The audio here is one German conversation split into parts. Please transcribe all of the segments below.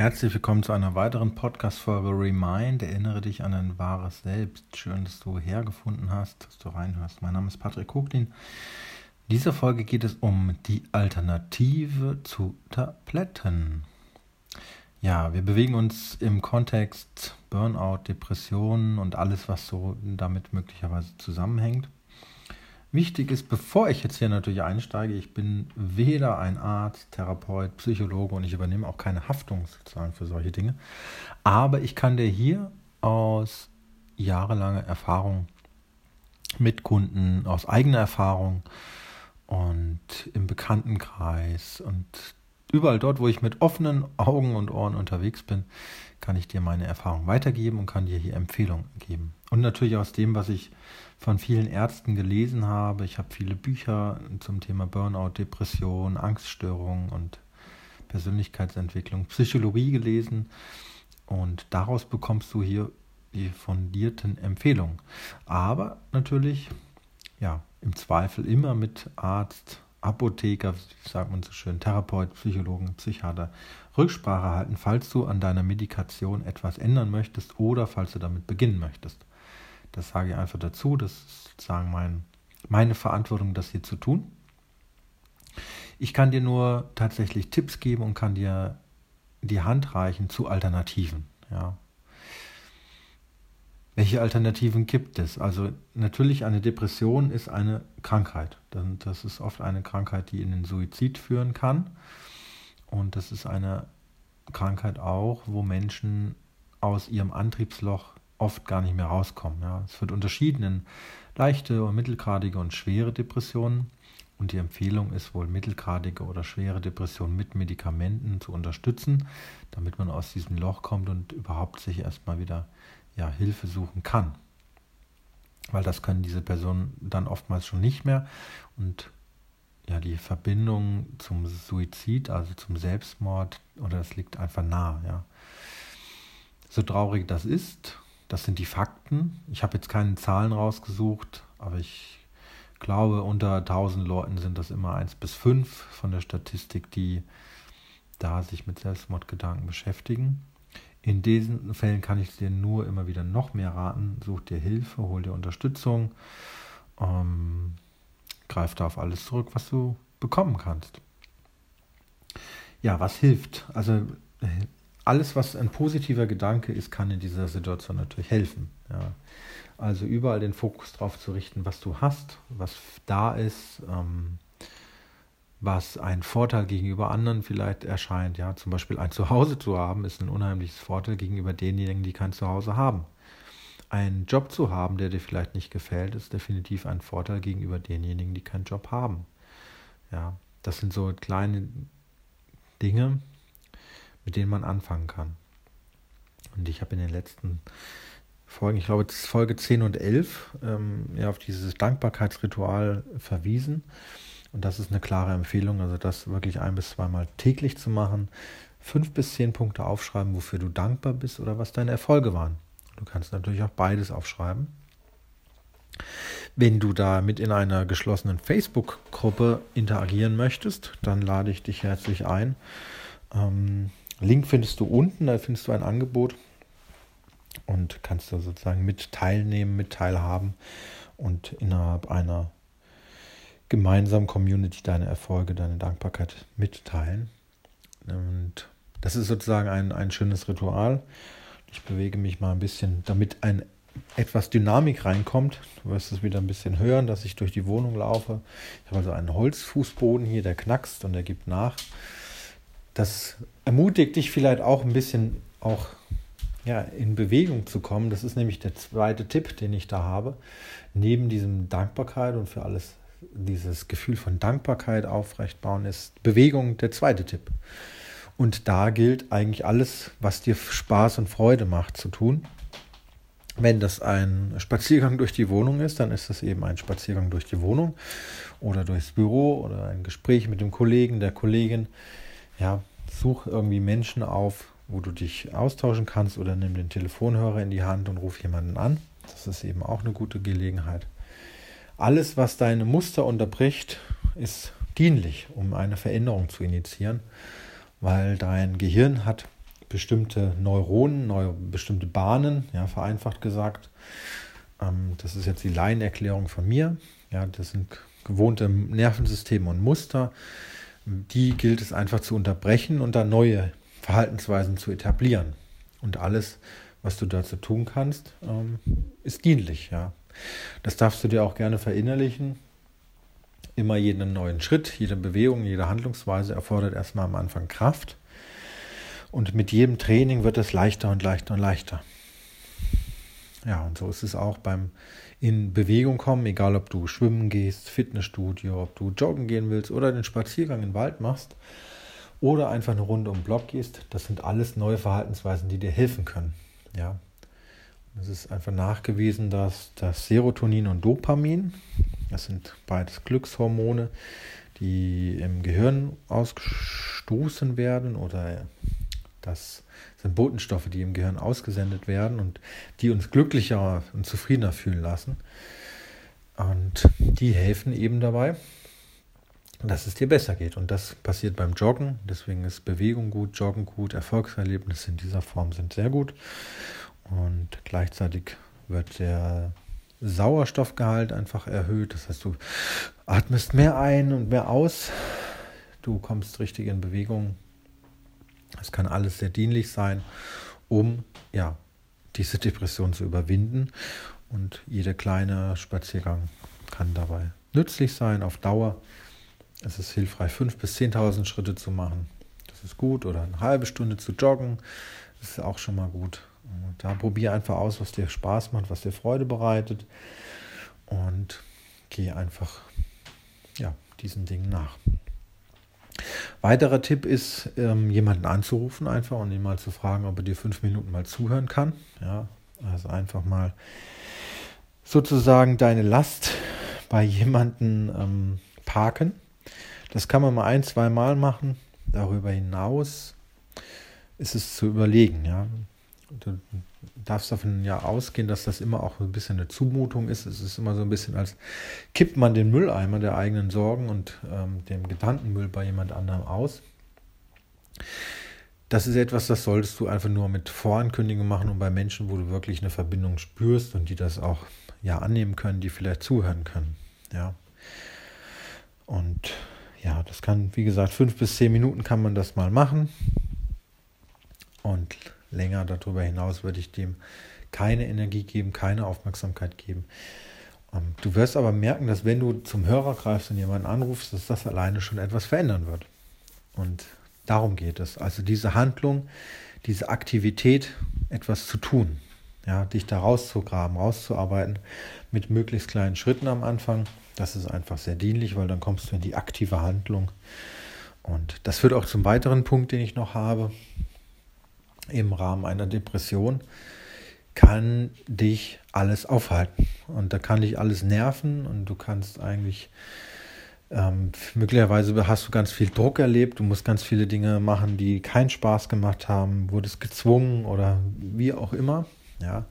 Herzlich willkommen zu einer weiteren Podcast-Folge Remind. Erinnere dich an ein wahres Selbst. Schön, dass du hergefunden hast, dass du reinhörst. Mein Name ist Patrick Kuglin. In dieser Folge geht es um die Alternative zu Tabletten. Ja, wir bewegen uns im Kontext Burnout, Depressionen und alles, was so damit möglicherweise zusammenhängt. Wichtig ist, bevor ich jetzt hier natürlich einsteige, ich bin weder ein Arzt, Therapeut, Psychologe und ich übernehme auch keine Haftung sozusagen für solche Dinge. Aber ich kann dir hier aus jahrelanger Erfahrung mit Kunden, aus eigener Erfahrung und im Bekanntenkreis und überall dort, wo ich mit offenen Augen und Ohren unterwegs bin, kann ich dir meine Erfahrung weitergeben und kann dir hier Empfehlungen geben. Und natürlich aus dem, was ich von vielen Ärzten gelesen habe. Ich habe viele Bücher zum Thema Burnout, Depression, Angststörungen und Persönlichkeitsentwicklung, Psychologie gelesen. Und daraus bekommst du hier die fundierten Empfehlungen. Aber natürlich, ja, im Zweifel immer mit Arzt, Apotheker, sagt man so schön, Therapeut, Psychologen, Psychiater Rücksprache halten, falls du an deiner Medikation etwas ändern möchtest oder falls du damit beginnen möchtest. Das sage ich einfach dazu. Das ist sozusagen mein, meine Verantwortung, das hier zu tun. Ich kann dir nur tatsächlich Tipps geben und kann dir die Hand reichen zu Alternativen. Ja. Welche Alternativen gibt es? Also natürlich eine Depression ist eine Krankheit. Das ist oft eine Krankheit, die in den Suizid führen kann. Und das ist eine Krankheit auch, wo Menschen aus ihrem Antriebsloch oft gar nicht mehr rauskommen. Ja. Es wird unterschieden in leichte und mittelgradige und schwere Depressionen. Und die Empfehlung ist wohl, mittelgradige oder schwere Depressionen mit Medikamenten zu unterstützen, damit man aus diesem Loch kommt und überhaupt sich erstmal wieder ja, Hilfe suchen kann. Weil das können diese Personen dann oftmals schon nicht mehr. Und ja, die Verbindung zum Suizid, also zum Selbstmord, oder das liegt einfach nah. Ja. So traurig das ist, das sind die Fakten. Ich habe jetzt keine Zahlen rausgesucht, aber ich glaube, unter 1000 Leuten sind das immer 1 bis 5 von der Statistik, die da sich mit Selbstmordgedanken beschäftigen. In diesen Fällen kann ich dir nur immer wieder noch mehr raten. Such dir Hilfe, hol dir Unterstützung, ähm, greif da auf alles zurück, was du bekommen kannst. Ja, was hilft? Also alles, was ein positiver Gedanke ist, kann in dieser Situation natürlich helfen. Ja. Also überall den Fokus darauf zu richten, was du hast, was da ist, ähm, was ein Vorteil gegenüber anderen vielleicht erscheint. Ja, zum Beispiel ein Zuhause zu haben, ist ein unheimliches Vorteil gegenüber denjenigen, die kein Zuhause haben. Einen Job zu haben, der dir vielleicht nicht gefällt, ist definitiv ein Vorteil gegenüber denjenigen, die keinen Job haben. Ja, das sind so kleine Dinge, mit denen man anfangen kann. Und ich habe in den letzten Folgen, ich glaube Folge 10 und 11, ähm, ja, auf dieses Dankbarkeitsritual verwiesen. Und das ist eine klare Empfehlung, also das wirklich ein bis zweimal täglich zu machen. Fünf bis zehn Punkte aufschreiben, wofür du dankbar bist oder was deine Erfolge waren. Du kannst natürlich auch beides aufschreiben. Wenn du da mit in einer geschlossenen Facebook-Gruppe interagieren möchtest, dann lade ich dich herzlich ein. Ähm, Link findest du unten, da findest du ein Angebot und kannst da sozusagen mit teilnehmen, mit teilhaben und innerhalb einer gemeinsamen Community deine Erfolge, deine Dankbarkeit mitteilen. Und das ist sozusagen ein, ein schönes Ritual. Ich bewege mich mal ein bisschen, damit ein etwas Dynamik reinkommt. Du wirst es wieder ein bisschen hören, dass ich durch die Wohnung laufe. Ich habe also einen Holzfußboden hier, der knackst und der gibt nach das ermutigt dich vielleicht auch ein bisschen auch ja, in Bewegung zu kommen. Das ist nämlich der zweite Tipp, den ich da habe. Neben diesem Dankbarkeit und für alles dieses Gefühl von Dankbarkeit aufrecht bauen ist Bewegung der zweite Tipp. Und da gilt eigentlich alles, was dir Spaß und Freude macht, zu tun. Wenn das ein Spaziergang durch die Wohnung ist, dann ist das eben ein Spaziergang durch die Wohnung oder durchs Büro oder ein Gespräch mit dem Kollegen, der Kollegin ja, such irgendwie Menschen auf, wo du dich austauschen kannst oder nimm den Telefonhörer in die Hand und ruf jemanden an. Das ist eben auch eine gute Gelegenheit. Alles, was deine Muster unterbricht, ist dienlich, um eine Veränderung zu initiieren, weil dein Gehirn hat bestimmte Neuronen, neue, bestimmte Bahnen, ja, vereinfacht gesagt. Ähm, das ist jetzt die Laienerklärung von mir. Ja, das sind gewohnte Nervensysteme und Muster. Die gilt es einfach zu unterbrechen und dann neue Verhaltensweisen zu etablieren. Und alles, was du dazu tun kannst, ähm, ist dienlich. Ja. Das darfst du dir auch gerne verinnerlichen. Immer jeden neuen Schritt, jede Bewegung, jede Handlungsweise erfordert erstmal am Anfang Kraft. Und mit jedem Training wird es leichter und leichter und leichter. Ja, und so ist es auch beim in Bewegung kommen, egal ob du schwimmen gehst, Fitnessstudio, ob du joggen gehen willst oder den Spaziergang im Wald machst oder einfach eine Runde um den Block gehst. Das sind alles neue Verhaltensweisen, die dir helfen können. Ja. Es ist einfach nachgewiesen, dass das Serotonin und Dopamin, das sind beides Glückshormone, die im Gehirn ausgestoßen werden oder das sind Botenstoffe, die im Gehirn ausgesendet werden und die uns glücklicher und zufriedener fühlen lassen. Und die helfen eben dabei, dass es dir besser geht. Und das passiert beim Joggen. Deswegen ist Bewegung gut, Joggen gut, Erfolgserlebnisse in dieser Form sind sehr gut. Und gleichzeitig wird der Sauerstoffgehalt einfach erhöht. Das heißt, du atmest mehr ein und mehr aus. Du kommst richtig in Bewegung. Es kann alles sehr dienlich sein, um ja, diese Depression zu überwinden. Und jeder kleine Spaziergang kann dabei nützlich sein auf Dauer. Es ist hilfreich, 5.000 bis 10.000 Schritte zu machen. Das ist gut. Oder eine halbe Stunde zu joggen. Das ist auch schon mal gut. Da probier einfach aus, was dir Spaß macht, was dir Freude bereitet. Und geh einfach ja, diesen Dingen nach. Weiterer Tipp ist, ähm, jemanden anzurufen einfach und ihn mal zu fragen, ob er dir fünf Minuten mal zuhören kann. Ja, also einfach mal sozusagen deine Last bei jemanden ähm, parken das kann man mal ein, zwei Mal machen. Darüber hinaus ist es zu überlegen, ja. Du darfst davon ja ausgehen, dass das immer auch ein bisschen eine Zumutung ist. Es ist immer so ein bisschen, als kippt man den Mülleimer der eigenen Sorgen und ähm, dem Gedankenmüll bei jemand anderem aus. Das ist etwas, das solltest du einfach nur mit Vorankündigungen machen und bei Menschen, wo du wirklich eine Verbindung spürst und die das auch ja annehmen können, die vielleicht zuhören können. Ja. Und ja, das kann, wie gesagt, fünf bis zehn Minuten kann man das mal machen. Und länger darüber hinaus würde ich dem keine Energie geben, keine Aufmerksamkeit geben. Ähm, du wirst aber merken, dass wenn du zum Hörer greifst und jemanden anrufst, dass das alleine schon etwas verändern wird. Und darum geht es. Also diese Handlung, diese Aktivität, etwas zu tun. Ja, dich da rauszugraben, rauszuarbeiten mit möglichst kleinen Schritten am Anfang das ist einfach sehr dienlich, weil dann kommst du in die aktive Handlung. Und das führt auch zum weiteren Punkt, den ich noch habe. Im Rahmen einer Depression kann dich alles aufhalten. Und da kann dich alles nerven und du kannst eigentlich, ähm, möglicherweise hast du ganz viel Druck erlebt, du musst ganz viele Dinge machen, die keinen Spaß gemacht haben, wurdest gezwungen oder wie auch immer. Ja,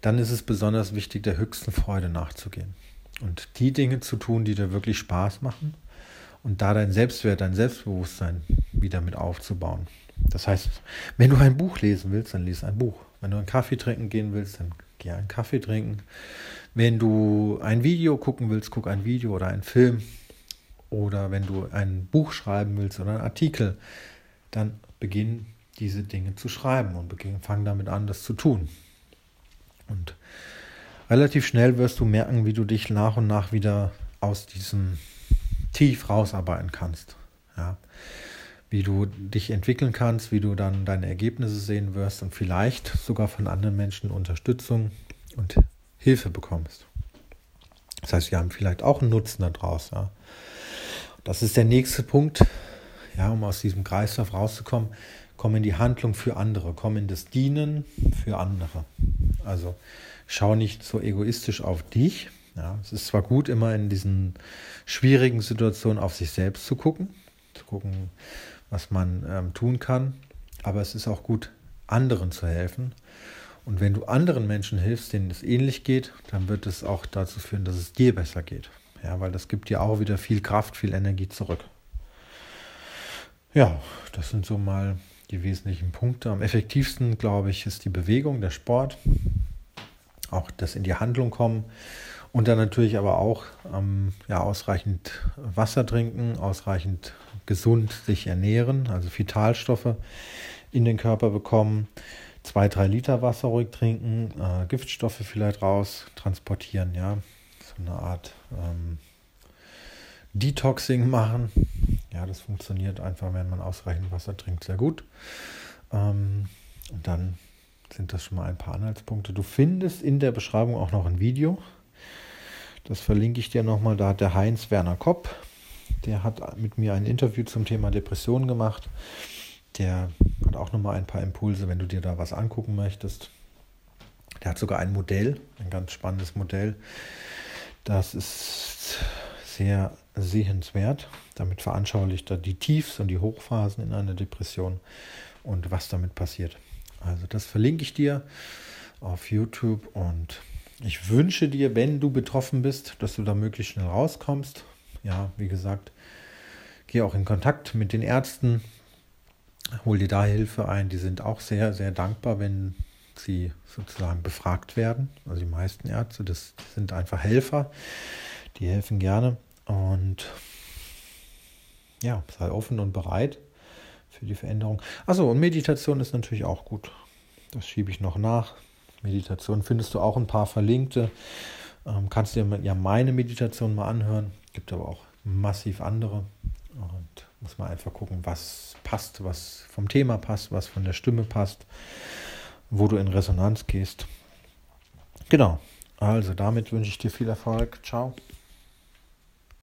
dann ist es besonders wichtig, der höchsten Freude nachzugehen und die Dinge zu tun, die dir wirklich Spaß machen und da dein Selbstwert, dein Selbstbewusstsein wieder mit aufzubauen. Das heißt, wenn du ein Buch lesen willst, dann lies ein Buch. Wenn du einen Kaffee trinken gehen willst, dann geh einen Kaffee trinken. Wenn du ein Video gucken willst, guck ein Video oder einen Film. Oder wenn du ein Buch schreiben willst oder einen Artikel, dann beginn diese Dinge zu schreiben und beginn, fang damit an, das zu tun. Und relativ schnell wirst du merken, wie du dich nach und nach wieder aus diesem Tief rausarbeiten kannst. Ja. Wie du dich entwickeln kannst, wie du dann deine Ergebnisse sehen wirst und vielleicht sogar von anderen Menschen Unterstützung und Hilfe bekommst. Das heißt, wir haben vielleicht auch einen Nutzen daraus. Ja. Das ist der nächste Punkt, ja, um aus diesem Kreislauf rauszukommen. Komm in die Handlung für andere, komm in das Dienen für andere. Also schau nicht so egoistisch auf dich. Ja, es ist zwar gut, immer in diesen schwierigen Situationen auf sich selbst zu gucken, zu gucken, was man ähm, tun kann, aber es ist auch gut, anderen zu helfen. Und wenn du anderen Menschen hilfst, denen es ähnlich geht, dann wird es auch dazu führen, dass es dir besser geht. Ja, weil das gibt dir auch wieder viel Kraft, viel Energie zurück. Ja, das sind so mal die wesentlichen Punkte. Am effektivsten, glaube ich, ist die Bewegung, der Sport, auch das in die Handlung kommen und dann natürlich aber auch ähm, ja, ausreichend Wasser trinken, ausreichend gesund sich ernähren, also Vitalstoffe in den Körper bekommen, zwei, drei Liter Wasser ruhig trinken, äh, Giftstoffe vielleicht raus transportieren, ja, so eine Art ähm, Detoxing machen. Ja, das funktioniert einfach, wenn man ausreichend Wasser trinkt, sehr gut. Ähm, und dann sind das schon mal ein paar Anhaltspunkte. Du findest in der Beschreibung auch noch ein Video. Das verlinke ich dir nochmal. Da hat der Heinz Werner Kopp, der hat mit mir ein Interview zum Thema Depression gemacht. Der hat auch nochmal ein paar Impulse, wenn du dir da was angucken möchtest. Der hat sogar ein Modell, ein ganz spannendes Modell. Das ist sehr sehenswert. Damit veranschaulicht er die Tiefs- und die Hochphasen in einer Depression und was damit passiert. Also das verlinke ich dir auf YouTube und ich wünsche dir, wenn du betroffen bist, dass du da möglichst schnell rauskommst. Ja, wie gesagt, geh auch in Kontakt mit den Ärzten, hol dir da Hilfe ein. Die sind auch sehr, sehr dankbar, wenn sie sozusagen befragt werden. Also die meisten Ärzte, das sind einfach Helfer, die helfen gerne. Und ja, sei offen und bereit für die Veränderung. Achso, und Meditation ist natürlich auch gut. Das schiebe ich noch nach. Meditation findest du auch ein paar verlinkte. Ähm, kannst dir ja meine Meditation mal anhören. Gibt aber auch massiv andere. Und muss man einfach gucken, was passt, was vom Thema passt, was von der Stimme passt, wo du in Resonanz gehst. Genau. Also damit wünsche ich dir viel Erfolg. Ciao.